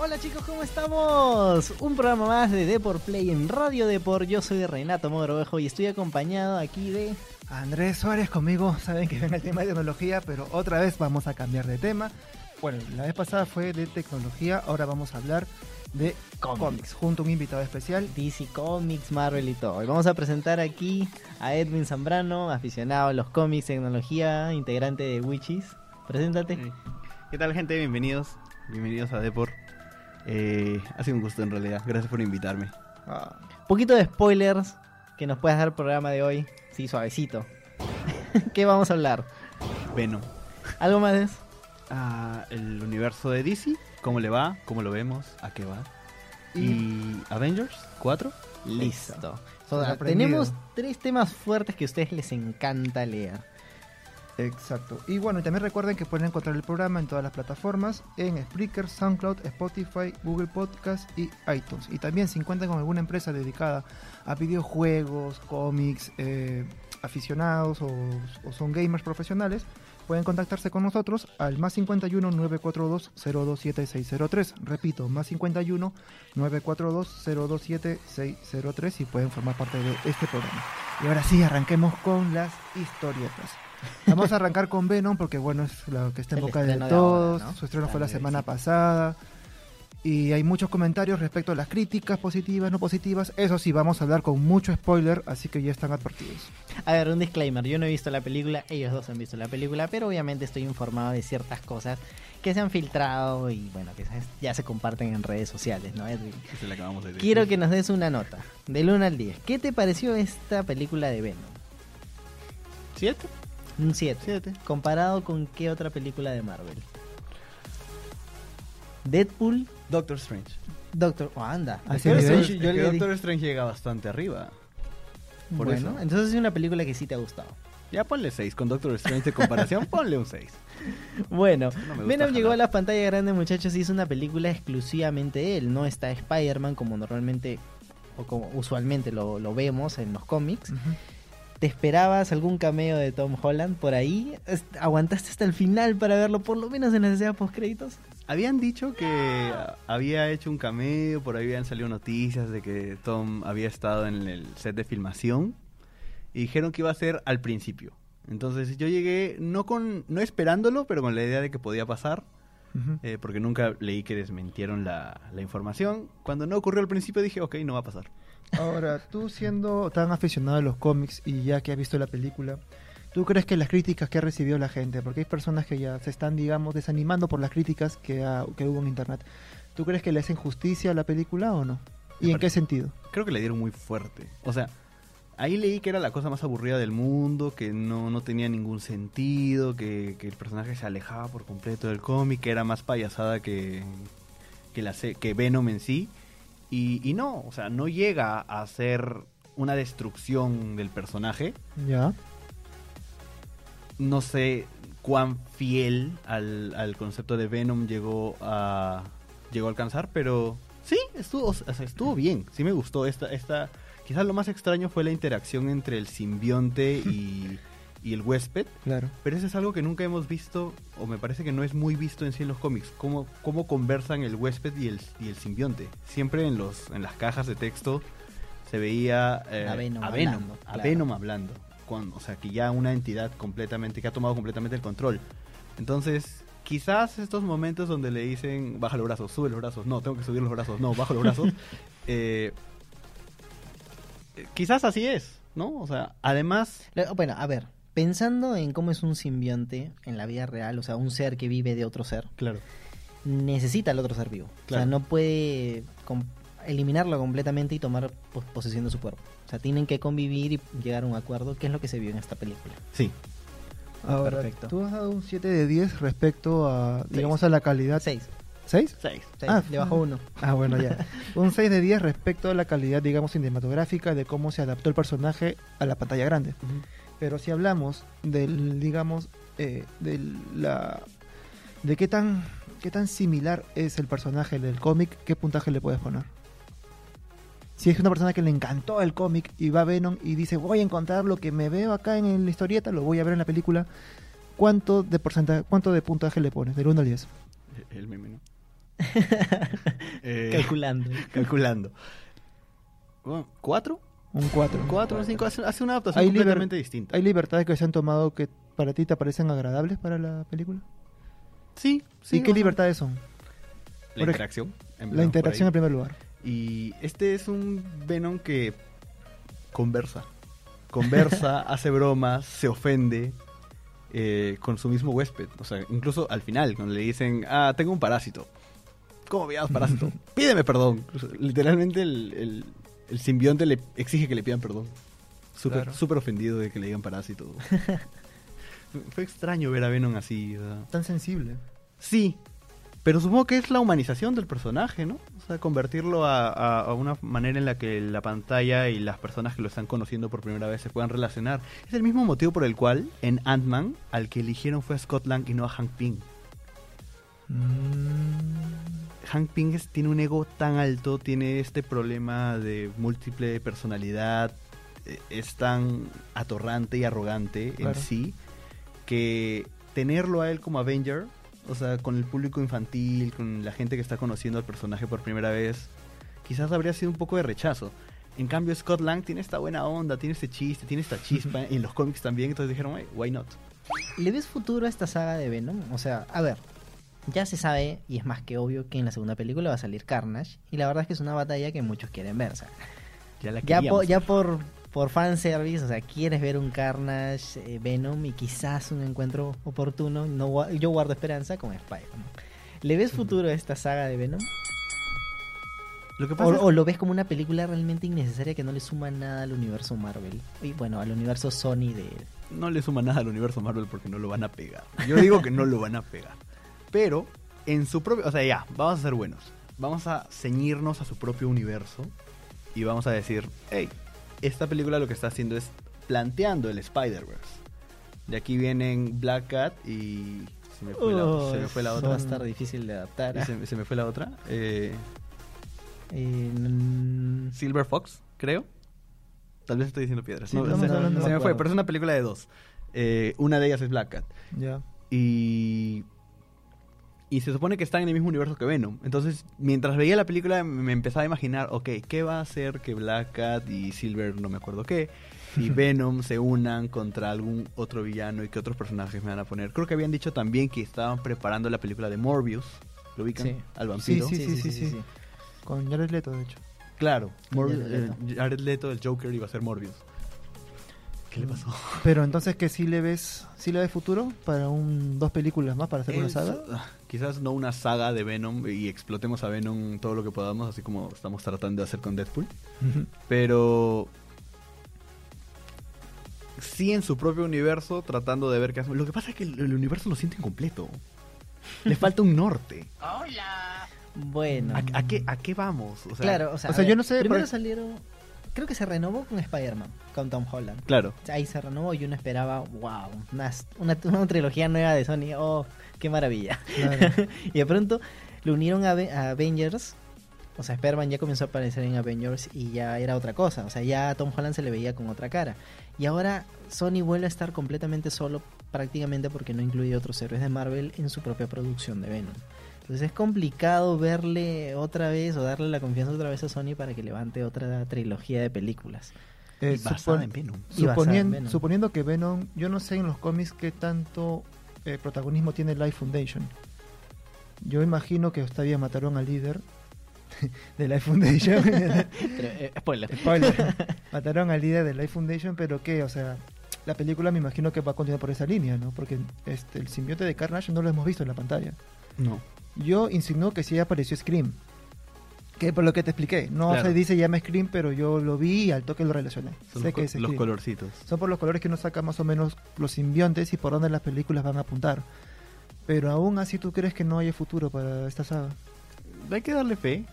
Hola chicos, ¿cómo estamos? Un programa más de Deport Play en Radio Deport. Yo soy Renato Mogrovejo y estoy acompañado aquí de... Andrés Suárez conmigo, saben que ven el tema de tecnología, pero otra vez vamos a cambiar de tema. Bueno, la vez pasada fue de tecnología, ahora vamos a hablar de cómics, junto a un invitado especial. DC Comics, Marvel y todo. Y vamos a presentar aquí a Edwin Zambrano, aficionado a los cómics, tecnología, integrante de Witches. Preséntate. ¿Qué tal gente? Bienvenidos, bienvenidos a Deport. Eh, ha sido un gusto en realidad, gracias por invitarme. Ah. Poquito de spoilers que nos puedas dar el programa de hoy, sí, suavecito. ¿Qué vamos a hablar? Venom. ¿Algo más de eso? Ah, el universo de DC, cómo le va, cómo lo vemos, a qué va. Y, Avengers 4. Listo. So, tenemos tres temas fuertes que a ustedes les encanta leer. Exacto. Y bueno, y también recuerden que pueden encontrar el programa en todas las plataformas, en Spreaker, SoundCloud, Spotify, Google Podcast y iTunes. Y también si cuentan con alguna empresa dedicada a videojuegos, cómics, eh, aficionados o, o son gamers profesionales, pueden contactarse con nosotros al más 51 942 027603. Repito, más 51 942 027603 y pueden formar parte de este programa. Y ahora sí, arranquemos con las historietas. Vamos a arrancar con Venom porque bueno, es lo que está en El boca de de todos. ahora, ¿no? Su estreno fue la semana sí. pasada. Y hay muchos comentarios respecto a las críticas positivas, no positivas. Eso sí, vamos a hablar con mucho spoiler, así que ya están advertidos. A ver, un disclaimer. Yo no he visto la película, ellos dos han visto la película, pero obviamente estoy informado de ciertas cosas que se han filtrado y bueno, que se- ya se comparten en redes sociales, ¿no, Edwin? Es la que vamos a decir. Quiero que nos des una nota, del 1 al 10. ¿Qué te pareció esta película de Venom? ¿Siete? Un 7. Siete. ¿Comparado con qué otra película de Marvel? Deadpool, Doctor Strange. Doctor... Oh, anda. Así Doctor. Strange, Es yo que le di- Doctor Strange llega bastante arriba. por Bueno, eso. entonces es una película que sí te ha gustado. Ya ponle 6, con Doctor Strange de comparación, ponle un 6. Bueno, No Venom llegó a jalar. la pantalla grande, muchachos, y es una película exclusivamente de él. No está Spider-Man como normalmente o como usualmente lo, lo vemos en los cómics. ¿Te esperabas algún cameo de Tom Holland por ahí? ¿Aguantaste hasta el final para verlo, por lo menos en la escena post créditos? Habían dicho que había hecho un cameo, por ahí habían salido noticias de que Tom había estado en el set de filmación y dijeron que iba a ser al principio. Entonces yo llegué no con no esperándolo, pero con la idea de que podía pasar, eh, porque nunca leí que desmentieron la, la información. Cuando no ocurrió al principio dije, ok, no va a pasar. Ahora, tú siendo tan aficionado a los cómics y ya que has visto la película, ¿tú crees que las críticas que ha recibido la gente, porque hay personas que ya se están, digamos, desanimando por las críticas que, ha- que hubo en internet, ¿tú crees que le hacen justicia a la película o no? ¿Y Me en qué sentido? Creo que le dieron muy fuerte. O sea, ahí leí que era la cosa más aburrida del mundo, que no, no tenía ningún sentido, que, que el personaje se alejaba por completo del cómic, que era más payasada que, que, la, que Venom en sí. Y, y no, o sea, no llega a ser una destrucción del personaje. Ya. No sé cuán fiel al, al concepto de Venom llegó a, llegó a alcanzar, pero sí, estuvo, o sea, estuvo bien, sí me gustó. Esta, esta, quizás lo más extraño fue la interacción entre el simbionte y, y el huésped, Claro. pero eso es algo que nunca hemos visto, o me parece que no es muy visto en sí en los cómics, cómo, cómo conversan el huésped y el, y el simbionte. Siempre en, los, en las cajas de texto se veía eh, A Venom a Venom, hablando, a claro. Venom hablando. Con, o sea, que ya una entidad completamente, que ha tomado completamente el control. Entonces, quizás estos momentos donde le dicen, baja los brazos, sube los brazos, no, tengo que subir los brazos, no, bajo los brazos, eh, eh, quizás así es, ¿no? O sea, además, Bueno, a ver, pensando en cómo es un simbionte en la vida real, o sea, un ser que vive de otro ser, claro, necesita al otro ser vivo. O sea, Claro. no puede com- eliminarlo completamente y tomar pos- posesión de su cuerpo. O sea, tienen que convivir y llegar a un acuerdo, que es lo que se vio en esta película. sí. Ahora, Perfecto. tú has dado un 7 de 10 respecto a, digamos, a la calidad. 6. ¿6? Seis. Ah, le bajó uno. Ah, bueno, ya. Un 6 de 10 respecto a la calidad, digamos, cinematográfica de cómo se adaptó el personaje a la pantalla grande. Pero si hablamos del, digamos, eh, de la... de qué tan, qué tan similar es el personaje del cómic, ¿qué puntaje le puedes poner? Si es una persona que le encantó el cómic y va a Venom y dice voy a encontrar lo que me veo acá en la historieta, lo voy a ver en la película, ¿cuánto de porcentaje, cuánto de puntaje le pones? Del 1 al 10. El meme, ¿no? Eh, Calculando. calculando. Bueno, ¿Cuatro? Un 4. ¿Cuatro o cinco? Hace, hace una adaptación Hay, completamente liber- distinta. ¿Hay libertades que se han tomado que para ti te parecen agradables para la película? Sí, sí. ¿Y qué libertades son? La Por interacción. La interacción en primer lugar. Y este es un Venom que conversa. Conversa, hace bromas, se ofende eh, con su mismo huésped. O sea, incluso al final, cuando le dicen, ah, tengo un parásito. ¿Cómo me llamas parásito? Pídeme perdón. O sea, literalmente el, el- el simbionte le exige que le pidan perdón. Súper Claro. ofendido de que le digan parásito. Fue extraño ver a Venom así. Tan sensible. Sí, pero supongo que es la humanización del personaje, ¿no? O sea, convertirlo a, a- a una manera en la que la pantalla y las personas que lo están conociendo por primera vez se puedan relacionar. Es el mismo motivo por el cual en Ant-Man al que eligieron fue a Scott Lang y no a Hank Pym. Mm, Hank es- tiene un ego tan alto, tiene este problema de múltiple personalidad, eh, es tan atorrante y arrogante Claro. en sí, que tenerlo a él como Avenger, o sea, con el público infantil, con la gente que está conociendo al personaje por primera vez, quizás habría sido un poco de rechazo. En cambio, Scott Lang tiene esta buena onda, tiene este chiste, tiene esta chispa, y en los cómics también, entonces dijeron, "Hey, why not? ¿Le ves futuro a esta saga de Venom? O sea, a ver, ya se sabe, y es más que obvio, que en la segunda película va a salir Carnage, y la verdad es que es una batalla que muchos quieren ver. O sea, Ya la ya, po- ya por, por fanservice, o sea, quieres ver un Carnage, eh, Venom y quizás un encuentro oportuno. No, yo guardo esperanza con Spider-Man. ¿Le ves futuro a esta saga de Venom? Lo que O, es- o lo ves como una película realmente innecesaria que no le suma nada al universo Marvel? Y bueno, al universo Sony de... no le suma nada al universo Marvel porque no lo van a pegar. Yo digo que no lo van a pegar. Pero en su propio, o sea, ya, vamos a ser buenos. Vamos a ceñirnos a su propio universo y vamos a decir, hey, esta película lo que está haciendo es planteando el Spider-Verse. De aquí vienen Black Cat y se me fue, Oh, la, se me fue la otra. Va a estar difícil de adaptar. Y se, se me fue la otra. Eh, Eh, Silver Fox, creo. Tal vez estoy diciendo piedras. Sí, No, estamos se, me fue, pero es una película de dos. Eh, una de ellas es Black Cat. Ya. Y. Y se supone que están en el mismo universo que Venom. Entonces, mientras veía la película, me empezaba a imaginar, ok, ¿qué va a hacer que Black Cat y Silver, no me acuerdo qué, y Venom se unan contra algún otro villano y qué otros personajes me van a poner? Creo que habían dicho también que estaban preparando la película de Morbius. ¿Lo ubican? Sí. Al vampiro. Sí, sí, sí, sí. Con Jared Leto, de hecho. Claro, Morbius, Jared Leto. eh, Jared Leto, el Joker, iba a ser Morbius. ¿Qué le pasó? Pero entonces que sí le ves, sí le ves futuro para un dos películas más para hacer una Es- saga. Quizás no una saga de Venom y explotemos a Venom todo lo que podamos, así como estamos tratando de hacer con Deadpool. Pero sí en su propio universo, tratando de ver qué hacen. Lo que pasa es que el, el universo lo siente incompleto. Le falta un norte. Bueno. ¿A, a qué, ¿A qué vamos? O sea, claro, o sea, o sea, ver, yo no sé, Primero por- salieron. Creo que se renovó con Spider-Man, con Tom Holland. Claro. Ahí se renovó y uno esperaba, wow, una, una, una trilogía nueva de Sony. Oh, qué maravilla. Claro. y de pronto lo unieron a, Ave- a Avengers. O sea, Spider-Man ya comenzó a aparecer en Avengers y ya era otra cosa. O sea, ya a Tom Holland se le veía con otra cara. Y ahora Sony vuelve a estar completamente solo prácticamente porque no incluye otros héroes de Marvel en su propia producción de Venom. Entonces es complicado verle otra vez o darle la confianza otra vez a Sony para que levante otra trilogía de películas. Eh, Y basada supon- en Venom. Y basada en suponiendo, Venom. suponiendo que Venom, yo no sé en los cómics qué tanto eh, protagonismo tiene Life Foundation. Yo imagino que bien, mataron al líder de Life Foundation. Pero, eh, spoiler. Spoiler. mataron al líder de Life Foundation, pero qué, o sea, la película me imagino que va a continuar por esa línea, ¿no? Porque este, el simbionte de Carnage no lo hemos visto en la pantalla. No. Yo insinuo que sí apareció Scream. Que por lo que te expliqué, no Claro. se dice llama Scream, pero yo lo vi y al toque lo relacioné. Son sé los, que es los colorcitos. Son por los colores que uno saca más o menos los simbiontes y por dónde las películas van a apuntar. Pero aún así tú crees que no haya futuro para esta saga. Hay que darle fe.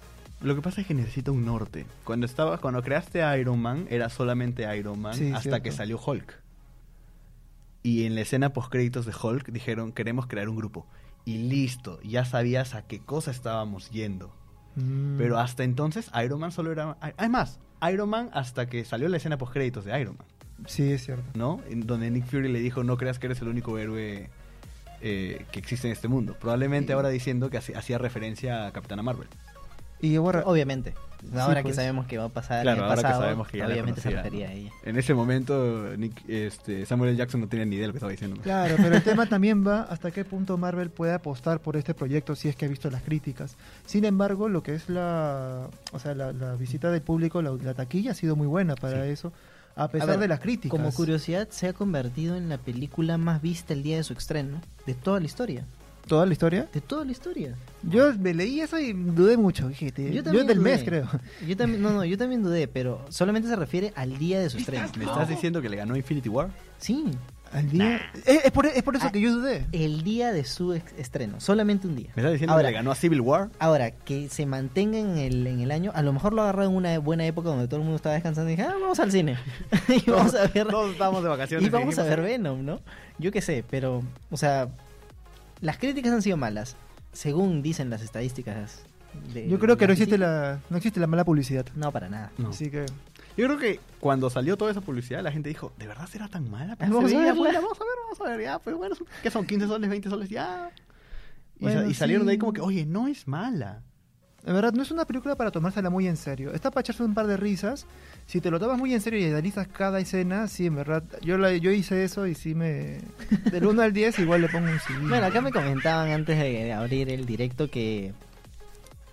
Lo que pasa es que necesita un norte. Cuando estaba, cuando creaste Iron Man, era solamente Iron Man Sí, hasta cierto. que salió Hulk. Y en la escena post créditos de Hulk dijeron queremos crear un grupo. Y listo, ya sabías a qué cosa estábamos yendo. Mm. Pero hasta entonces Iron Man solo era. Además, Iron Man hasta que salió la escena post créditos de Iron Man, Sí, es cierto. ¿no? En donde Nick Fury le dijo no creas que eres el único héroe eh, que existe en este mundo. Probablemente ahora diciendo que hacía- hacía referencia a Capitana Marvel. Y ahora, Obviamente. Ahora que pues. sabemos que va a pasar Claro, el ahora que pasado, sabemos que ya obviamente se conocía, refería ¿no? a ella. En ese momento, Nick, este, Samuel L. Jackson no tenía ni idea de lo que estaba diciendo. Claro, pero el tema también va hasta qué punto Marvel puede apostar por este proyecto si es que ha visto las críticas. Sin embargo, lo que es la, o sea, la, la visita del público, la, la taquilla ha sido muy buena para Sí. eso, a pesar ver, de las críticas. Como curiosidad, se ha convertido en la película más vista el día de su estreno de toda la historia. ¿Toda la historia? De toda la historia. Yo me leí eso y dudé mucho. Dije, te- Yo yo, también del dudé. mes, creo. Yo también, no, no, yo también dudé, pero solamente se refiere al día de su estreno. ¿Me estás diciendo que le ganó Infinity War? Sí, Al día. Es, es por, es por eso Ah. que yo dudé. el día de su estreno, solamente un día. ¿Me estás diciendo Ahora, que le ganó a Civil War? Ahora, que se mantenga en el, en el año, a lo mejor lo agarró en una buena época donde todo el mundo estaba descansando y dije, ah, vamos al cine. y vamos a ver, Todos estábamos de vacaciones. y vamos a ver Venom, ¿no? Yo qué sé, pero, o sea, las críticas han sido malas, según dicen las estadísticas. De, Yo creo que no existe la, no existe la mala publicidad. No, para nada. No. Así que. Yo creo que cuando salió toda esa publicidad, la gente dijo, ¿de verdad será tan mala? Pero Vamos a verla. buena, vamos a ver, vamos a ver, ya, pues bueno, ¿qué son? ¿15 soles, 20 soles? Ya. Y, Bueno, sa- y salieron de ahí como que, oye, no es mala. De verdad, no es una película para tomársela muy en serio. Está para echarse un par de risas. Si te lo tomas muy en serio y analizas cada escena, sí, en verdad. Yo, la, yo hice eso y sí me. Del 1 al 10, igual le pongo un CD. Bueno, acá me comentaban antes de abrir el directo que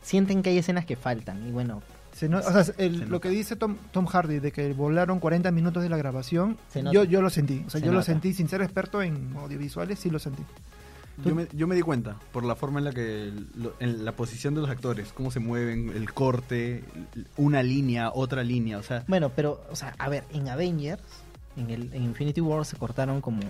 sienten que hay escenas que faltan. Y bueno, Se no- o sea, el- Se lo que dice Tom, Tom Hardy de que volaron 40 minutos de la grabación, yo, yo lo sentí. O sea, Se yo lo sentí sin ser experto en audiovisuales, sí lo sentí. Yo me, yo me di cuenta por la forma en la que, lo- en la posición de los actores, cómo se mueven, el corte, una línea, otra línea, o sea, Bueno, pero, o sea, a ver, en Avengers, en, el, en Infinity War se cortaron como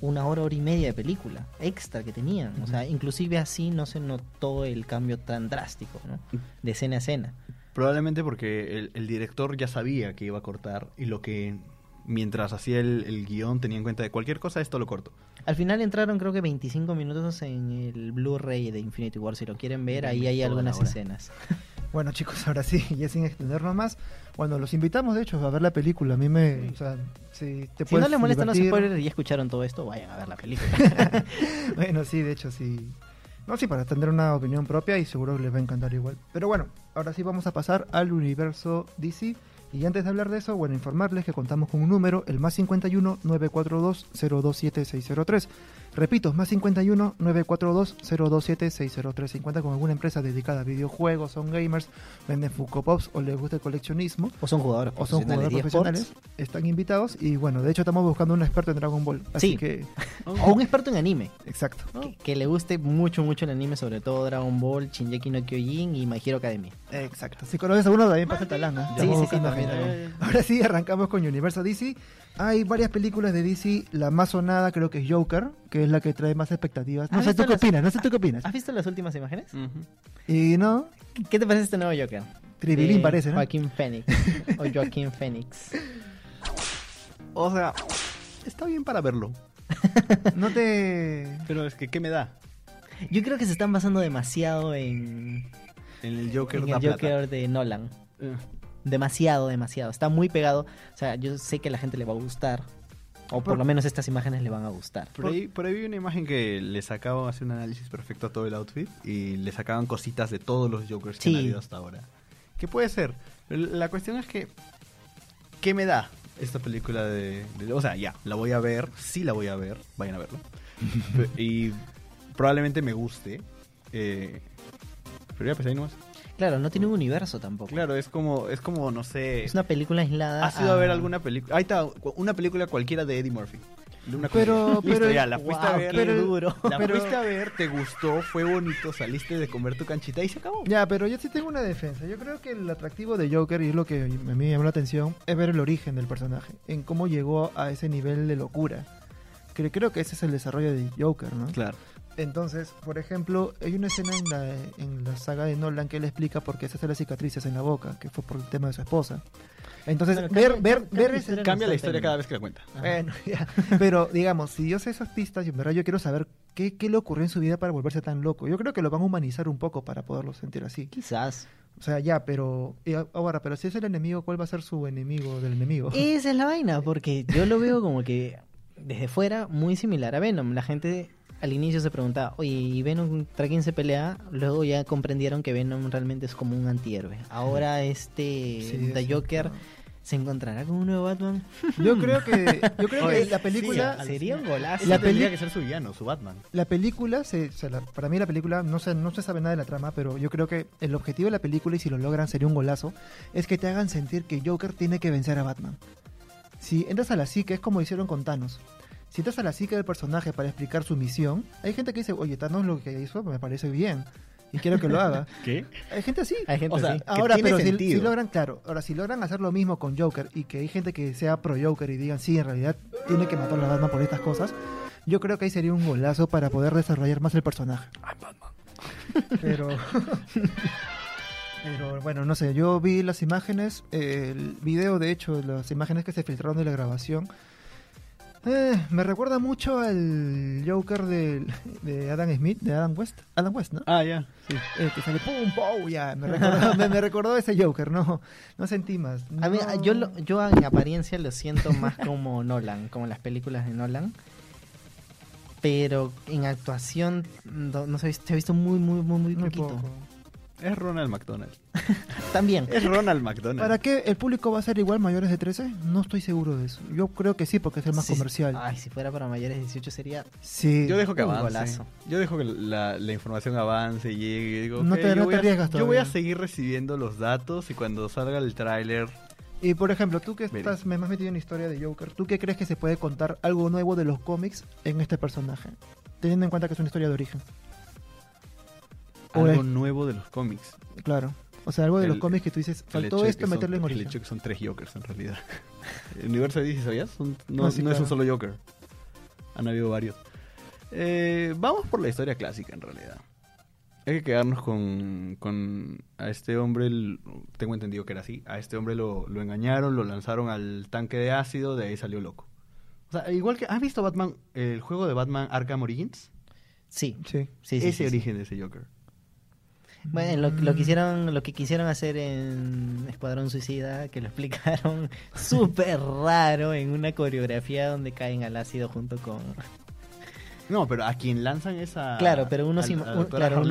una hora, hora y media de película extra que tenían. O sea, inclusive así no se notó el cambio tan drástico, ¿no? De escena a escena. probablemente porque el, el director ya sabía que iba a cortar y lo que mientras hacía el, el guion tenía en cuenta de cualquier cosa, esto lo corto. Al final entraron creo que 25 minutos en el Blu-ray de Infinity War. Si lo quieren ver, ahí hay algunas escenas. Bueno, chicos, ahora sí, ya sin extendernos más. Bueno, los invitamos, de hecho, a ver la película. A mí me. O sea, si te Si no les molestan los spoilers y ya escucharon todo esto, vayan a ver la película. bueno, sí, de hecho, sí. No, sí, para tener una opinión propia y seguro les va a encantar igual. Pero bueno, ahora sí vamos a pasar al universo DC. Y antes de hablar de eso, bueno, informarles que contamos con un número, el más 51 942 027 603. Repito, más 51 942 027 603. Si cuentan con alguna empresa dedicada a videojuegos, son gamers, venden Funko Pops o les gusta el coleccionismo, o son jugadores o son profesionales jugadores profesionales, están invitados. Y bueno, de hecho estamos buscando un experto en Dragon Ball. Así Sí. que, O un experto en anime. exacto. Que, que le guste mucho, mucho el anime, sobre todo Dragon Ball, Shinjeki no Kyojin y My Hero Academia. Exacto. Si conoces a uno, también pasa talán. ¿eh? Sí, Estamos sí, sí, también. Ahora sí, arrancamos con Universo DC. Hay varias películas de DC. La más sonada creo que es Joker, que es la que trae más expectativas. No ¿Has sé tú qué las- opinas, no sé tú qué opinas. ¿Has visto las últimas imágenes? Y no, ¿Qué te parece este nuevo Joker? Tribilín parece, ¿no? Joaquín Phoenix. o Joaquín Phoenix. O sea, está bien para verlo, No te... pero es que ¿qué me da? Yo creo que se están basando demasiado en, En el Joker en el. Joker de Nolan. Eh, Demasiado, demasiado. Está muy pegado. O sea, yo sé que a la gente le va a gustar. O por Por- lo menos estas imágenes le van a gustar. Por ahí, por ahí vi una imagen que le sacaban hace un análisis perfecto a todo el outfit y le sacaban cositas de todos los Jokers que han habido hasta ahora. ¿Qué puede ser? La cuestión es que ¿qué me da esta película de, de- o sea, ya, la voy a ver, sí la voy a ver, vayan a verlo. Y probablemente me guste. eh, pero ya pues ahí nomás. Claro, no tiene un universo tampoco. Claro, es como es como no sé, Es una película aislada. ¿Has ido a ver a- alguna película? Ahí está, una película cualquiera de Eddie Murphy. De una Pero-. Listo, pero- ya, la fuiste a Guau, ver. qué pero- duro. La Pero- fuiste a ver, te gustó, fue bonito, saliste de comer tu canchita y se acabó. Ya, pero yo sí tengo una defensa. Yo creo que el atractivo de Joker, y es lo que a mí me llamó la atención, es ver el origen del personaje, en cómo llegó a ese nivel de locura. Que creo que ese es el desarrollo de Joker, ¿no? Claro. Entonces, por ejemplo, hay una escena en la, en la saga de Nolan que él explica por qué se hace las cicatrices en la boca, que fue por el tema de su esposa. Entonces, Bueno, ver, cambia- ver, cambia ver la ese... historia Cambia la historia cada vez que la cuenta. Ajá. Bueno, ya. Pero, digamos, si yo sé esas pistas, y en verdad yo quiero saber qué, qué le ocurrió en su vida para volverse tan loco. Yo creo que lo van a humanizar un poco para poderlo sentir así. Quizás. O sea, ya, pero... ahora, pero si es el enemigo, ¿cuál va a ser su enemigo del enemigo? Esa es la vaina, porque yo lo veo como que desde fuera muy similar a Venom. La gente al inicio se preguntaba, oye, ¿y Venom contra quién se pelea? Luego ya comprendieron que Venom realmente es como un antihéroe. Ahora este Sí, The Joker se encontrará con un nuevo Batman. Yo creo que, yo creo que la película, sí, Sería un golazo. La tendría que ser su villano, su Batman. la película, se, o sea, la- para mí la película, no se, no se sabe nada de la trama, pero yo creo que el objetivo de la película, y si lo logran sería un golazo, es que te hagan sentir que Joker tiene que vencer a Batman. Si entras a la psique, es como hicieron con Thanos. Si entras a la psique del personaje para explicar su misión, hay gente que dice, oye, Thanos lo que hizo me parece bien, y quiero que lo haga. ¿Qué? Hay gente así. Hay gente O sea, así. que Ahora, tiene pero si, si logran, claro, ahora si logran hacer lo mismo con Joker y que hay gente que sea pro Joker y digan, sí, en realidad tiene que matar a Batman por estas cosas, yo creo que ahí sería un golazo para poder desarrollar más el personaje. Pero, pero bueno, no sé, yo vi las imágenes, eh, el video de hecho, las imágenes que se filtraron de la grabación. Eh, me recuerda mucho al Joker de Adam Smith, de Adam West. Adam West, ¿no? Ah, ya. Sí. Eh, que sale pum, pum, ya, me recordó, me, me recordó ese Joker, no, no sentí más. A mí, yo, lo- yo en apariencia lo siento más como Nolan, como las películas de Nolan. Pero en actuación, no, no se, ha visto, se ha visto muy, muy, muy, muy Muy poquito. poco. Es Ronald McDonald. También. Es Ronald McDonald. ¿Para qué el público va a ser igual mayores de 13? No estoy seguro de eso. Yo creo que sí, porque es el más Sí, comercial. Ay, si fuera para mayores de 18 sería... Sí. Yo dejo que Un avance. golazo. Yo dejo que la, la información avance y llegue. digo, No te- yo no voy te a- arriesgas Yo voy a todavía. seguir recibiendo los datos y cuando salga el tráiler... Y por ejemplo, tú que estás me- más metido en la historia de Joker, ¿tú qué crees que se puede contar algo nuevo de los cómics en este personaje? Teniendo en cuenta que es una historia de origen. Algo es- nuevo de los cómics. Claro. O sea, algo de El- los cómics que tú dices, El faltó hecho esto meterlo en El origen. hecho de que son tres Jokers en realidad. El universo de DC, ¿sabías? Son- no Ah, sí, no es un solo Joker. Han habido varios. Eh, vamos por la historia clásica en realidad. Hay que quedarnos con, con a este hombre, el- tengo entendido que era así, a este hombre lo, lo engañaron, lo lanzaron al tanque de ácido, de ahí salió loco. O sea, igual que, ¿has visto Batman, el juego de Batman Arkham Origins? Sí, Sí. sí. Ese sí, sí. origen de ese Joker. Bueno, lo, lo que hicieron, lo que quisieron hacer en Escuadrón Suicida, que lo explicaron súper raro en una coreografía donde caen al ácido junto con... No, pero a quien lanzan esa... Claro, pero uno al- se un- claro,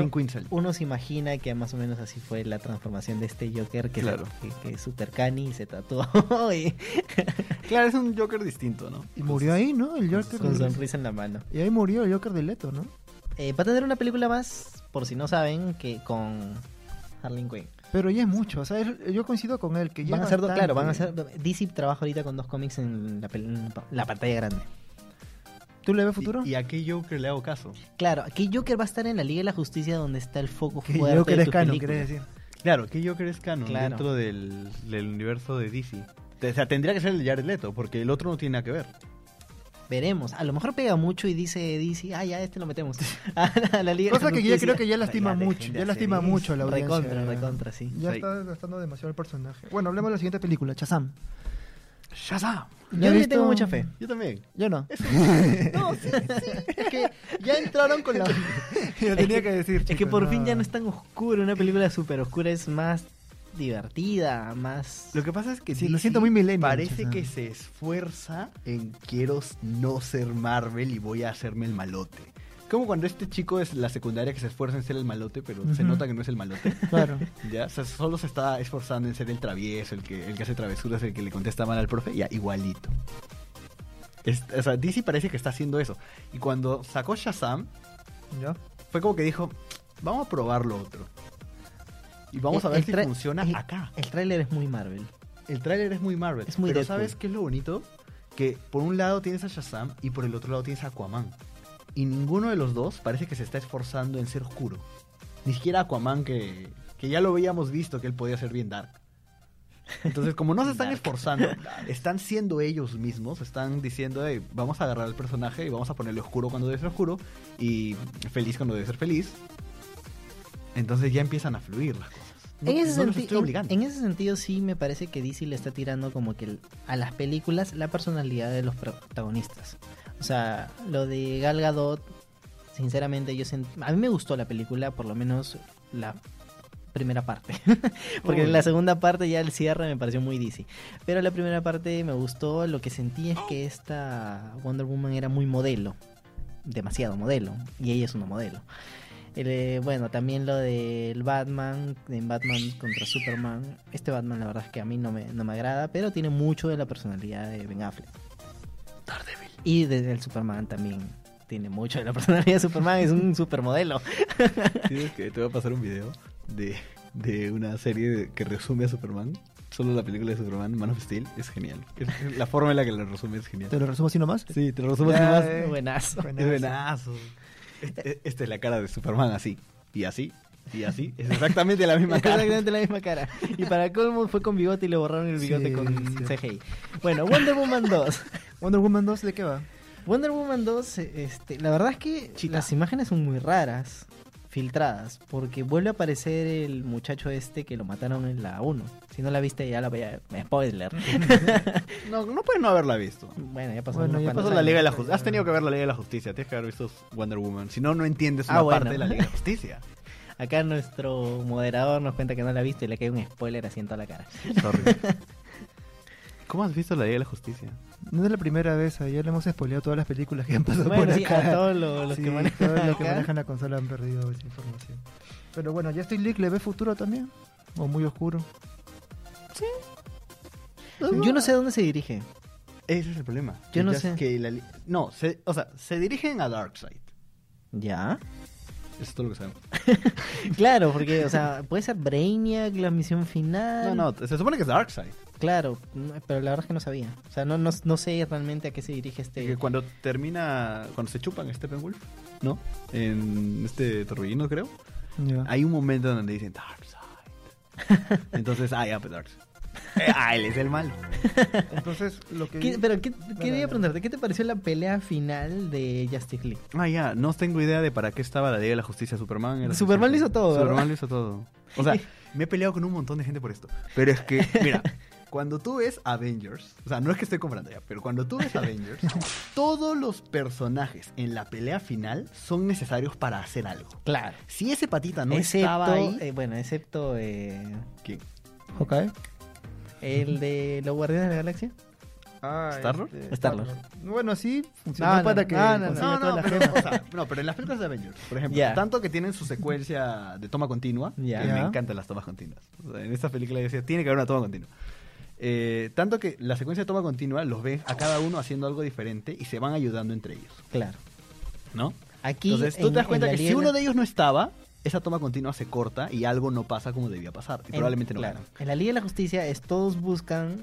uno- se imagina que más o menos así fue la transformación de este Joker que, se- Claro. que, que es super cani y se tatuó y Claro, es un Joker distinto, ¿no? Y murió ahí, ¿no? El Joker. con sonrisa en la mano. Y ahí murió el Joker de Leto, ¿no? Eh, va a tener una película más, por si no saben, que con Harleen Quinn. Pero ya es mucho, o sea, yo coincido con él que ya Van a ser, do- claro, van a bastante. ser. DC trabaja ahorita con dos cómics en la, pel- en la pantalla grande. ¿Tú le ves futuro? ¿Y, y a qué Joker le hago caso? Claro, aquí Joker va a estar en la Liga de la Justicia donde está el foco que fuerte Joker de es canon, querés decir. Claro, ¿qué Joker es canon Claro. dentro del, del universo de DC? O sea, tendría que ser el Jared Leto, porque el otro no tiene nada que ver. Veremos. A lo mejor pega mucho y dice DC, ah, ya este lo metemos. a la Liga de Cosa que yo creo que ya lastima Ya mucho, ya lastima mucho la audiencia. Recontra, recontra, sí. Ya Sí. está gastando demasiado el personaje. Bueno, hablemos de la siguiente película, Shazam. ¡Shazam! Yo ¿Ya le tengo mucha fe. Yo también. Yo no. No, sí, sí, es que ya entraron con la... Yo tenía que decir. Es que chicos, por fin ya no es tan oscuro, una película súper oscura es más divertida, más... Lo que pasa es que Sí, lo siento muy millennial, Parece que se esfuerza en quiero no ser Marvel y voy a hacerme el malote. Como cuando este chico es la secundaria que se esfuerza en ser el malote, pero se nota que no es el malote. Claro. Ya, o sea, solo se está esforzando en ser el travieso, el que, el que hace travesuras, el que le contesta mal al profe, ya, igualito. Es- o sea, DC parece que está haciendo eso. Y cuando sacó Shazam, ¿Ya? fue como que dijo, vamos a probar lo otro. Y vamos a ver si funciona el- acá. El tráiler es muy Marvel. El tráiler es muy Marvel. Es muy pero Deadpool. ¿sabes qué es lo bonito? Que por un lado tienes a Shazam y por el otro lado tienes a Aquaman. Y ninguno de los dos parece que se está esforzando en ser oscuro. Ni siquiera Aquaman que, que ya lo habíamos visto que él podía ser bien dark. Entonces, como no se están esforzando, están siendo ellos mismos, están diciendo, "Hey, vamos a agarrar al personaje y vamos a ponerle oscuro cuando debe ser oscuro y feliz cuando debe ser feliz. Entonces ya empiezan a fluir las cosas. No- en, ese no en- ese sentido sí me parece que DC le está tirando como que a las películas la personalidad de los protagonistas. O sea, lo de Gal Gadot, sinceramente yo sent- a mí me gustó la película, por lo menos la primera parte. Porque Uy. la segunda parte ya el cierre me pareció muy DC. Pero la primera parte me gustó. Lo que sentí es que esta Wonder Woman era muy modelo. Demasiado modelo. Y ella es una modelo. El, eh, bueno, también lo del Batman, en Batman contra Superman. Este Batman la verdad es que a mí no me, no me agrada, pero tiene mucho de la personalidad de Ben Affleck. Y desde el Superman también tiene mucho de la personalidad de Superman, es un supermodelo. Tienes que te voy a pasar un video de, de una serie de- que resume a Superman. Solo la película de Superman, Man of Steel, es genial. La forma en la que lo resume es genial. ¿Te lo resumo así nomás? Sí, te lo resumo así Ya, más. eh. Buenazo. Es buenazo. Este- Esta es la cara de Superman así, y así, y así. Es exactamente la misma cara. Exactamente la misma cara. Y para colmo fue con bigote y le borraron el bigote Sí, con sí. CGI. Bueno, Wonder Woman 2. Wonder Woman 2, ¿de qué va? Wonder Woman 2, eh, este, la verdad es que las imágenes son muy raras, filtradas, porque vuelve a aparecer el muchacho este que lo mataron en la 1. Si no la viste ya la voy a... Spoiler. No, no puedes no haberla visto. bueno, ya pasó Bueno, unos ya cuantos Pasó la. Liga de la Justicia. Has tenido que ver la Liga de la Justicia. Tienes que haber visto Wonder Woman. Si no, no entiendes una Ah, bueno. parte de la Liga de la Justicia. Acá nuestro moderador nos cuenta que no la ha visto y le cae un spoiler así en toda la cara. Sorry. ¿Cómo has visto la Liga de la Justicia? No es la primera vez, ayer le hemos spoileado todas las películas que han pasado Bueno, por sí, acá. a todos los, los Sí, que manejan todos los que manejan la consola han perdido esa información. Pero bueno, ¿ya estoy League le ve futuro también? ¿O muy oscuro? Yo no sé a dónde se dirige. Ese es el problema. Yo no Ya sé. Que la no, se- o sea, se dirigen a Darkseid. ¿Ya? Eso es todo lo que sabemos. Claro, porque, o sea, puede ser Brainiac, la misión final. No, no, se supone que es Darkseid. Claro, pero la verdad es que no sabía. O sea, no, no, no sé realmente a qué se dirige este. Que cuando termina, cuando se chupan Steppenwolf, ¿no? En este torbellino, creo. Hay un momento donde dicen Darkseid. Entonces, ah, ya, pues Darkseid. Eh, ah, él es el malo. Entonces, lo que... ¿Qué- pero, ¿qué, quería no. preguntarte, ¿qué te pareció la pelea final de Justice League? Ah, ya, no tengo idea de para qué estaba la Liga de la Justicia. Superman era Superman lo hizo todo, ¿verdad? Superman lo hizo todo. O sea, me he peleado con un montón de gente por esto. Pero es que, mira, cuando tú ves Avengers, o sea, no es que estoy comprando ya, pero cuando tú ves Avengers, todos los personajes en la pelea final son necesarios para hacer algo. Claro. Si ese patita no excepto, estaba ahí, eh, bueno, excepto eh, ¿quién? Hawkeye. El de los Guardianes de la Galaxia. Ah, ¿Star-Lord? este, Star-Lord. Bueno, sí, funcionó No, no, para que no, no, No, no, pero, gemas. o sea, no, pero en las películas de Avengers, por ejemplo, Ya. tanto que tienen su secuencia de toma continua, Ya. que me encantan las tomas continuas. O sea, en esta película yo decía, tiene que haber una toma continua. Eh, tanto que la secuencia de toma continua los ves a cada uno haciendo algo diferente y se van ayudando entre ellos, Claro. ¿no? Aquí. Entonces tú en- te das en cuenta que Liga si uno de ellos no estaba, esa toma continua se corta y algo no pasa como debía pasar. Y en- probablemente no claro. gana. En la Liga de la Justicia es todos buscan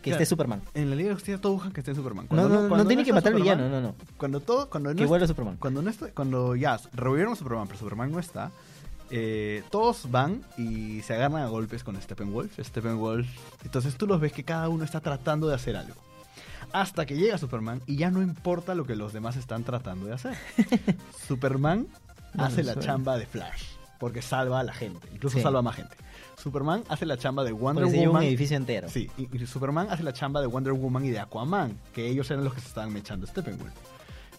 que Claro. esté Superman. En la Liga de Justicia todos buscan que esté Superman. No, Cuando no, no, cuando tiene que matar al Superman, villano, no, no. Cuando todo, cuando que vuelva Superman. Cuando, no está- cuando ya revivieron a Superman, pero Superman no está, eh, todos van y se agarran a golpes con Steppenwolf. Steppenwolf. Entonces tú los ves que cada uno está tratando de hacer algo. Hasta que llega Superman y ya no importa lo que los demás están tratando de hacer. Superman hace la chamba de Flash. Porque salva a la gente. Incluso Sí. salva a más gente. Superman hace la chamba de Wonder Porque lleva un Woman. edificio entero. Sí, y, y Superman hace la chamba de Wonder Woman y de Aquaman, que ellos eran los que se estaban mechando Steppenwolf.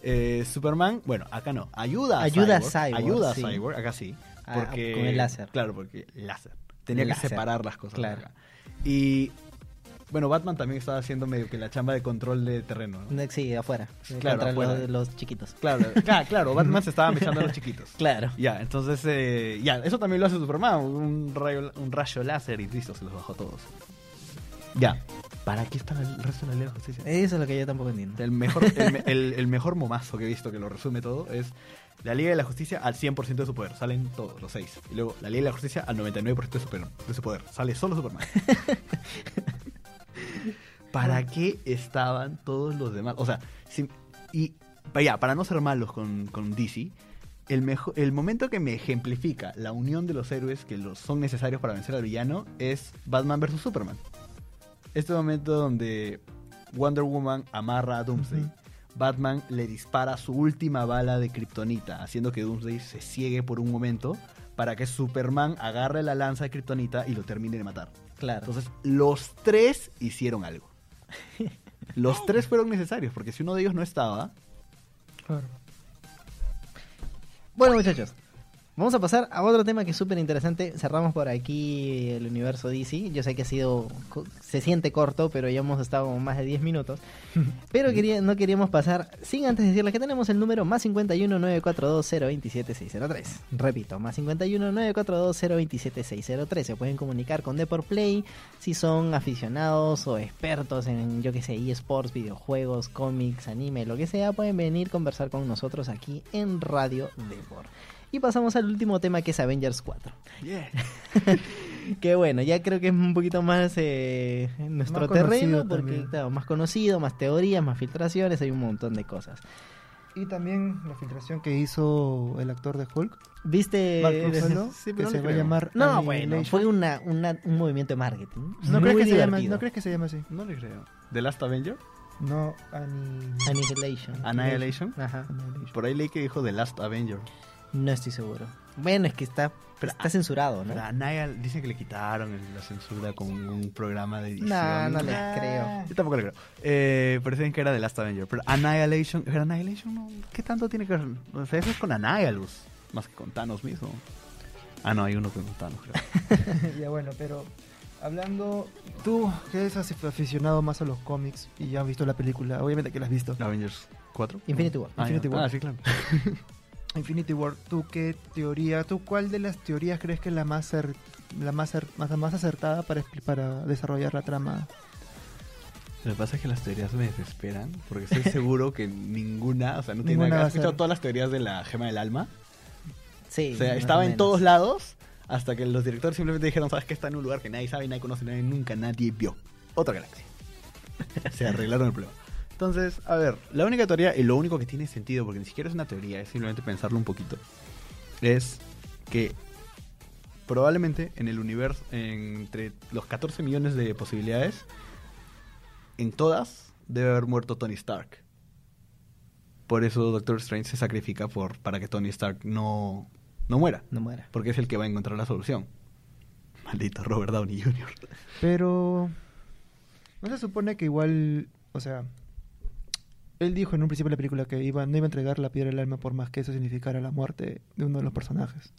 Eh, Superman, bueno, acá no, ayuda a Ayuda a Cyborg, Cyborg, ayuda a sí. Cyborg, acá sí, Ah, porque con el láser. Claro, porque láser. Tenía que separar las cosas. Claro. acá. Y bueno, Batman también estaba haciendo medio que la chamba de control de terreno. ¿no? Sí, afuera. Claro, contra afuera. Los, los chiquitos. Claro, claro, claro, Batman se estaba mechando a los chiquitos. Claro. Ya, entonces, eh, ya, eso también lo hace Superman, un rayo, un rayo láser y listo, se los bajó a todos. Ya, ¿para qué está el resto de la Liga de la Justicia? Eso es lo que yo tampoco entiendo. El mejor, el, el- el mejor momazo que he visto que lo resume todo es la Liga de la Justicia al 100% de su poder. Salen todos, los seis. Y luego la Liga de la Justicia al 99% de su, poder, de su poder. Sale solo Superman. ¿Para qué estaban todos los demás? O sea, si- y ya, para no ser malos con, con DC, el, el momento que me ejemplifica la unión de los héroes que los son necesarios para vencer al villano es Batman vs. Superman. Este momento donde Wonder Woman amarra a Doomsday. Batman le dispara su última bala de kriptonita, haciendo que Doomsday se ciegue por un momento para que Superman agarre la lanza de kriptonita y lo termine de matar. Claro. Entonces, los tres hicieron algo. Los tres fueron necesarios, porque si uno de ellos no estaba, Claro. Bueno, muchachos. Vamos a pasar a otro tema que es súper interesante. Cerramos por aquí el universo DC. Yo sé que ha sido. Se siente corto, pero ya hemos estado más de 10 minutos. Pero quería, no queríamos pasar sin antes decirles que tenemos el número más 51 942 027 603. Repito, más 51 942 027 603. Se pueden comunicar con Deport Play si son aficionados o expertos en, yo que sé, eSports, videojuegos, cómics, anime, lo que sea. Pueden venir a conversar con nosotros aquí en Radio Deport. Y pasamos al último tema que es Avengers 4. Que bueno, ya creo que es un poquito más eh, en nuestro Más terreno, porque claro, más conocido, más teorías, más filtraciones, hay un montón de cosas. Y también la filtración que hizo el actor de Hulk, ¿Viste? Ruffalo, sí, pero que no se va a llamar No, bueno, fue una, una- un movimiento de marketing. ¿No muy crees, que se llama, divertido. ¿No crees que se llama así? No le creo. ¿The Last Avenger? No, Annihilation. Annihilation. Ajá. Annihilation. Por ahí leí que dijo The Last Avenger. No estoy seguro. Bueno, es que está, Pero- está censurado, ¿no? A dicen que le quitaron el- la censura con un programa de edición. No, no les Ah, creo. Yo tampoco le creo. Eh, pero dicen que era The Last Avenger. Pero Annihilation, pero Annihilation, no, ¿qué tanto tiene que ver? O sea, eso es con Annihilus, más que con Thanos mismo. Ah, no, hay uno con Thanos, creo. ya bueno, pero hablando, tú que eres aficionado más a los cómics y ya has visto la película, obviamente que la has visto. Avengers 4. Infinity War. Ah, Infinity. War. Ah, sí, claro. Infinity War, ¿tú qué teoría, tú cuál de las teorías crees que es la más cer- la más, cer- más, más acertada para, para desarrollar la trama? Lo que pasa es que las teorías me desesperan, porque estoy seguro que ninguna, o sea, no tiene nada que ¿Has escuchado todas las teorías de la gema del alma? Sí. O sea, estaba en todos lados hasta que los directores simplemente dijeron, sabes que está en un lugar que nadie sabe, nadie conoce, nadie nunca nadie vio. Otra galaxia. Se arreglaron el problema. Entonces, a ver, la única teoría y lo único que tiene sentido, porque ni siquiera es una teoría, es simplemente pensarlo un poquito, es que probablemente en el universo, entre los 14 millones de posibilidades, en todas debe haber muerto Tony Stark. Por eso Doctor Strange se sacrifica por, para que Tony Stark no, no muera. No muera. Porque es el que va a encontrar la solución. Maldito Robert Downey Jr. Pero no se supone que igual, o sea, él dijo en un principio de la película que iba, no iba a entregar la piedra del alma por más que eso significara la muerte de uno de los personajes,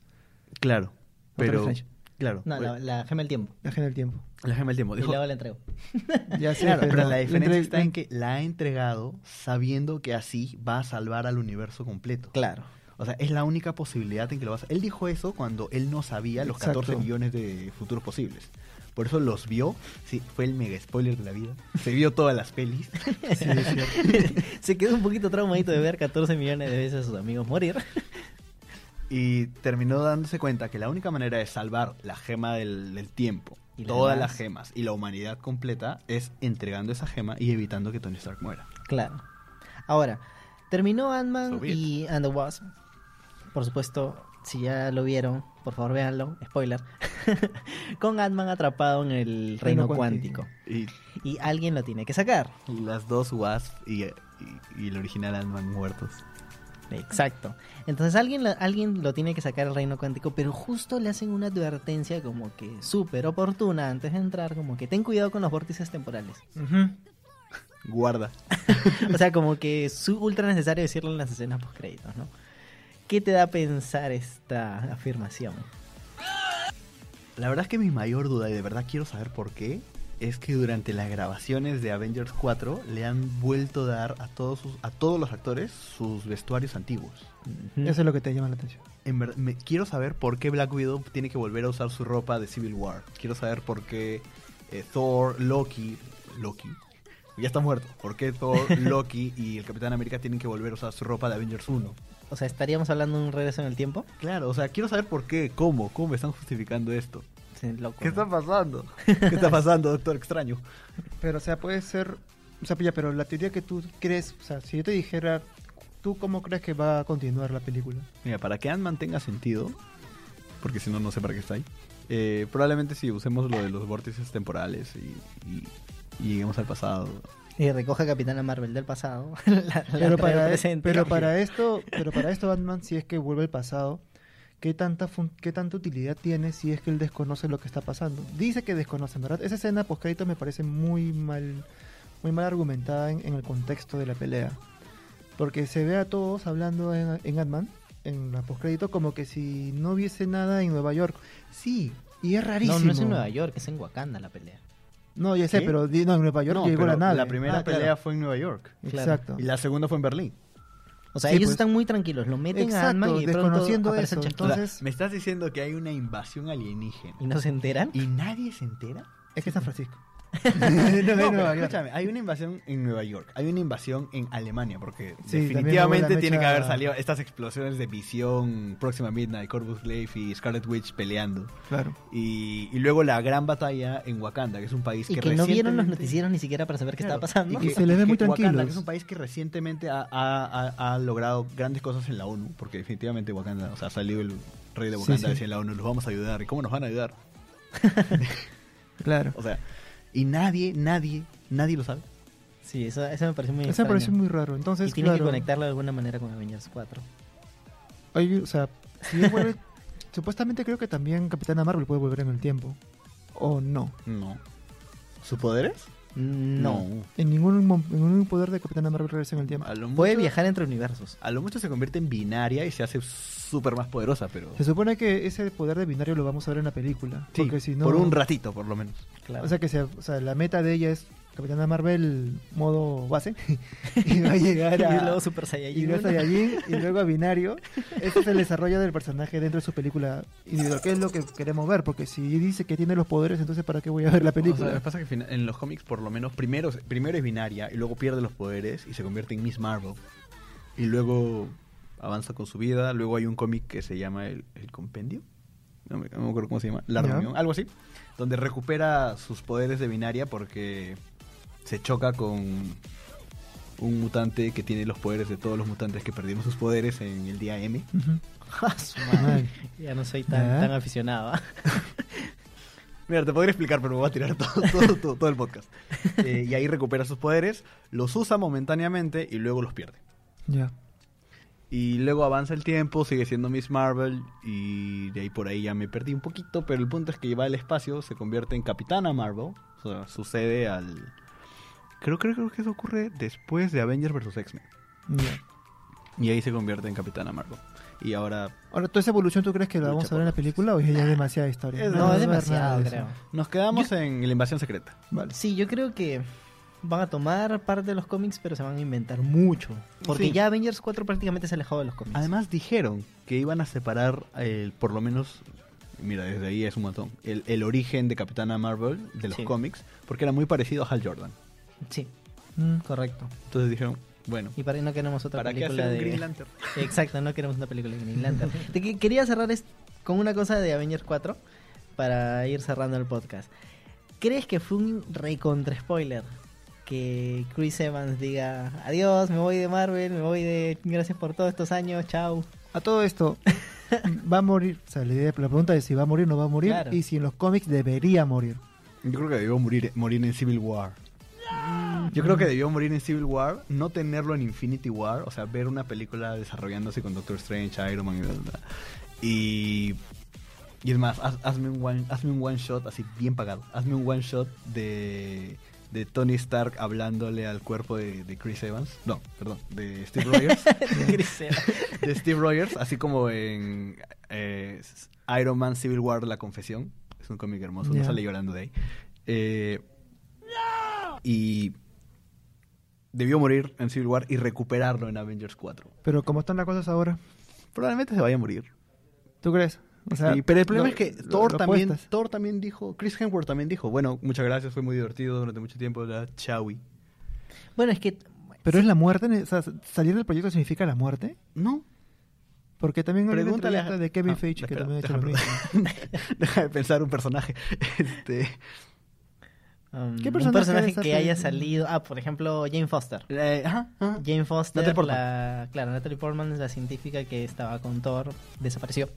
Claro. Pero. Claro. No, la, la gema del tiempo. la gema del tiempo. la gema del tiempo. Y Dijo, luego la entrego. Ya sé, claro, pero, la diferencia entre- está en que la ha entregado sabiendo que así va a salvar al universo completo. Claro. O sea, es la única posibilidad en que lo vas a... Él dijo eso cuando él no sabía los 14 Exacto. millones de futuros posibles. Por eso los vio. Sí, fue el mega spoiler de la vida. Se vio todas las pelis. Sí. Se quedó un poquito traumadito de ver 14 millones de veces a sus amigos morir. Y terminó dándose cuenta que la única manera de salvar la gema del, del tiempo, Y la todas demás. las gemas y la humanidad completa es entregando esa gema y evitando que Tony Stark muera. Claro. Ahora, terminó Ant-Man So y And the Wasp. Por supuesto, si ya lo vieron, por favor véanlo, spoiler. Con Ant-Man atrapado en el reino, Reino cuántico. cuántico. Y, Y alguien lo tiene que sacar. y las dos Wasp y, y- y el original Ant-Man muertos. Exacto. Entonces alguien lo, alguien lo tiene que sacar al reino cuántico, pero justo le hacen una advertencia como que súper oportuna antes de entrar, como que ten cuidado con los vórtices temporales. Guarda. O sea, como que es ultra necesario decirlo en las escenas post créditos, ¿no? ¿Qué te da a pensar esta afirmación? La verdad es que mi mayor duda, y de verdad quiero saber por qué, es que durante las grabaciones de Avengers 4 le han vuelto a dar a todos, sus- a todos los actores sus vestuarios antiguos. Eso es lo que te llama la atención. En verdad, me, quiero saber por qué Black Widow tiene que volver a usar su ropa de Civil War. Quiero saber por qué eh, Thor, Loki, Loki, ya está muerto. ¿Por qué Thor, Loki y el Capitán América tienen que volver a usar su ropa de Avengers 1? O sea, ¿estaríamos hablando de un regreso en el tiempo? Claro, o sea, quiero saber por qué, cómo, cómo me están justificando esto. Sí, loco. ¿Qué está pasando? ¿Qué está pasando, Doctor Extraño? Pero, o sea, puede ser. O sea, ya, pero la teoría que tú crees. O sea, si yo te dijera. ¿Tú cómo crees que va a continuar la película? Mira, para que Ant-Man tenga sentido, porque si no, no sé para qué está ahí. eh, probablemente si usemos lo de los vórtices temporales y, y- y lleguemos al pasado. Y recoge a Capitana Marvel del pasado. la- la Pero trae para, al e- pero para esto, pero para esto Batman, si es que vuelve al pasado, ¿qué tanta fun- qué tanta utilidad tiene si es que él desconoce lo que está pasando? Dice que desconoce, ¿verdad? Esa escena post me parece muy mal, muy mal argumentada en, en el contexto de la pelea. Porque se ve a todos hablando en, en Ant-Man en la postcrédito como que si no hubiese nada en Nueva York. Sí, y es rarísimo. No, no es en Nueva York, es en Wakanda la pelea. No, ya sé, ¿Qué? pero di- no, en Nueva York No, llegó pero la nave. La primera Ah, claro. pelea fue en Nueva York. claro. Exacto. Y la segunda fue en Berlín. O sea, Sí, ellos pues. están muy tranquilos, lo meten a Exacto, Ant-Man y de pronto desconociendo aparece eso, chasquido. O sea, Entonces- me estás diciendo que hay una invasión alienígena. ¿Y no se enteran? ¿Y nadie se entera? Es que es San Francisco. No, no, York. escúchame, hay una invasión en Nueva York, hay una invasión en Alemania, porque Sí, definitivamente tiene que haber salido estas explosiones de visión, Próxima Midnight, Corvus Glaive y Scarlet Witch peleando. Claro. Y, y luego la gran batalla en Wakanda, que es un país Y que que no vieron los recientemente- noticieros ni siquiera para saber qué Claro, estaba pasando. y que- Se les ve muy que Wakanda, tranquilos. que es un país que recientemente ha, ha- ha- ha logrado grandes cosas en la ONU, porque definitivamente Wakanda, o sea, ha salido el rey de Sí, Wakanda sí. decía en la ONU, los vamos a ayudar. ¿Y cómo nos van a ayudar? Claro. O sea, y nadie, nadie, nadie lo sabe. Sí, eso, eso me pareció muy Eso me pareció muy raro. Entonces, Y tiene que conectarlo de alguna manera con Avengers 4. hay- o sea, si él vuelve- supuestamente creo que también Capitana Marvel puede volver en el tiempo. ¿O no? No. ¿Sus poderes? No. En ningún, en ningún poder de Capitana Marvel regresa en el tiempo. Puede viajar entre universos. A lo mucho se convierte en binaria y se hace súper más poderosa, pero... Se supone que ese poder de binario lo vamos a ver en la película. Sí, porque si no, por un ratito, por lo menos. Claro. O sea que se- o sea, la meta de ella es Capitana Marvel modo base y va a llegar y a luego Super y Saiyajin. luego a Saiyajin, y luego a binario. Ese es el desarrollo del personaje dentro de su película individual, que es lo que queremos ver, porque si dice que tiene los poderes, entonces ¿para qué voy a ver la O sea, película? lo que pasa es que en los cómics, por lo menos, primero, primero es binaria y luego pierde los poderes y se convierte en Miss Marvel. Y luego avanza con su vida. Luego hay un cómic que se llama El, el Compendio. No me, no me acuerdo cómo se llama. La. Reunión, algo así. Donde recupera sus poderes de binaria porque se choca con un mutante que tiene los poderes de todos los mutantes que perdieron sus poderes en el día M. Ah, su madre. Madre. Ya no soy tan, tan aficionado. ¿ah? Mira, te podría explicar, pero me voy a tirar todo, todo, todo- todo el podcast. Eh, y ahí recupera sus poderes, los usa momentáneamente y luego los pierde. Ya. Y luego avanza el tiempo, sigue siendo Miss Marvel y de ahí por ahí ya me perdí un poquito, pero el punto es que va al espacio, se convierte en Capitana Marvel, o sea, sucede al... Creo, creo, creo que eso ocurre después de Avengers vs. X-Men. Ya. Y ahí se convierte en Capitana Marvel. Y ahora Ahora, ¿toda esa evolución tú crees que la vamos a ver en la película o ya es demasiada historia? Es- No, va es demasiado, creo. nos quedamos en la invasión secreta. Vale. Sí, yo creo que van a tomar parte de los cómics, pero se van a inventar mucho. Porque Sí. ya Avengers 4 prácticamente se ha alejado de los cómics. Además dijeron que iban a separar, el, por lo menos, mira, desde ahí es un montón, el, el origen de Capitana Marvel de los Sí. cómics, porque era muy parecido a Hal Jordan. Sí, Mm. correcto. Entonces dijeron, bueno, Y para no queremos otra ¿para qué película un de... Green Lantern? Exacto, no queremos una película de Green Lantern. Te que- quería cerrar es- con una cosa de Avengers 4 para ir cerrando el podcast. ¿Crees que fue un recontra spoiler que Chris Evans diga adiós, me voy de Marvel, me voy de gracias por todos estos años, chao? A todo esto, va a morir. O sea, la, idea- la pregunta es si va a morir o no va a morir Claro. y si en los cómics debería morir. Yo creo que debió morir, morir en Civil War. Yo creo que debió morir en Civil War, no tenerlo en Infinity War, o sea, ver una película desarrollándose con Doctor Strange, Iron Man y bla, bla, bla. Y, y es más, haz- hazme, un one, hazme un one shot así bien pagado. Hazme un one shot de, de Tony Stark hablándole al cuerpo de, de Chris Evans. No, perdón, de Steve Rogers. Chris Evans. de Steve Rogers, así como en eh, Iron Man Civil War La Confesión. Es un cómic hermoso, no sale llorando de ahí. Eh, Y debió morir en Civil War y recuperarlo en Avengers 4. Pero como están las cosas ahora, Probablemente se vaya a morir. ¿tú crees? O sea, Sí, pero el problema lo- es que lo- Thor lo también. Thor también dijo, Chris Hemsworth también dijo, bueno, muchas gracias, fue muy divertido durante mucho tiempo, la chaui. Bueno, es que Pero es la muerte, o sea, salir del proyecto significa la muerte. No, Porque también hay una Pregúntale a- de Kevin Ah, Feige que espera, también ha hecho déjame- lo mismo. deja de pensar un personaje. Este, um, ¿Qué un personaje personaje de esa que haya salido, ah, por ejemplo, Jane Foster. eh, ajá, ajá. Jane Foster, Natalie Portman. la, claro, Natalie Portman es la científica que estaba con Thor, desapareció.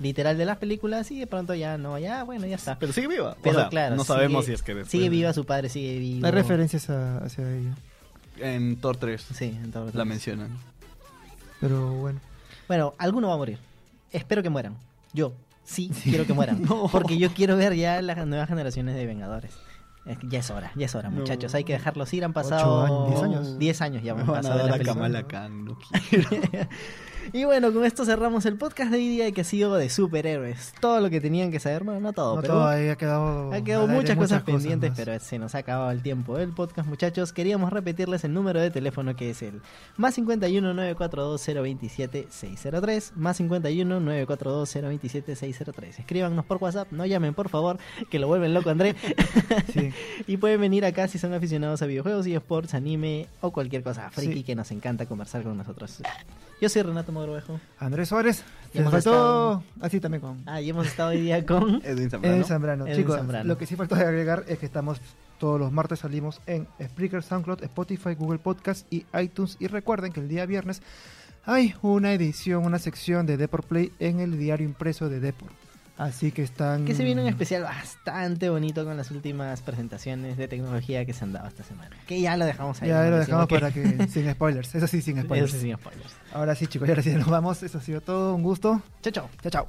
Literal de las películas y de pronto ya no, ya bueno, ya está. Pero sigue viva. Pero o sea, claro, no sigue- sabemos si es que después sigue viva su padre, sigue vivo. Hay referencias a- hacia ella. En Thor 3 Sí, en Thor la tres. mencionan. Pero bueno. Bueno, alguno va a morir. Espero que mueran. Yo sí, quiero que mueran. No. Porque yo quiero ver ya las nuevas generaciones de Vengadores. Es que Ya es hora, ya es hora, No. muchachos. Hay que dejarlos ir. Han pasado años, diez años. 10 años ya Me han pasado dar la. Kamala Khan, no quiero. Y bueno, con esto cerramos el podcast de hoy día que ha sido de superhéroes. Todo lo que tenían que saber, bueno, no todo, No pero todo, ahí ha quedado. ha quedado muchas cosas pendientes, pero se nos ha acabado el tiempo del podcast, muchachos. Queríamos repetirles el número de teléfono que es el más 51 942 027 603, más 51 942 027 603. Escríbanos por WhatsApp, no llamen por favor, que lo vuelven loco André. Sí. y pueden venir acá si son aficionados a videojuegos y sports, anime o cualquier cosa friki Sí. que nos encanta conversar con nosotros. Yo soy Renato Mogrovejo. Andrés Suárez. Y hemos faltó. Así también con. Ah, y hemos estado hoy día con... Edwin Zambrano. En Zambrano. Edwin Chicos, Zambrano. lo que sí faltó agregar es que estamos todos los martes salimos en Spreaker, SoundCloud, Spotify, Google Podcast y iTunes. Y recuerden que el día viernes hay una edición, una sección de Deport Play en el diario impreso de Deport. Así que están. Que se viene un especial bastante bonito con las últimas presentaciones de tecnología que se han dado esta semana. Que ya lo dejamos ahí. Ya lo dejamos para que. sin spoilers. Eso sí, sin spoilers. Eso sí, sin spoilers. Ahora sí, chicos, ya recién nos vamos. Eso ha sido todo. Un gusto. Chao, chao. Chao, chao.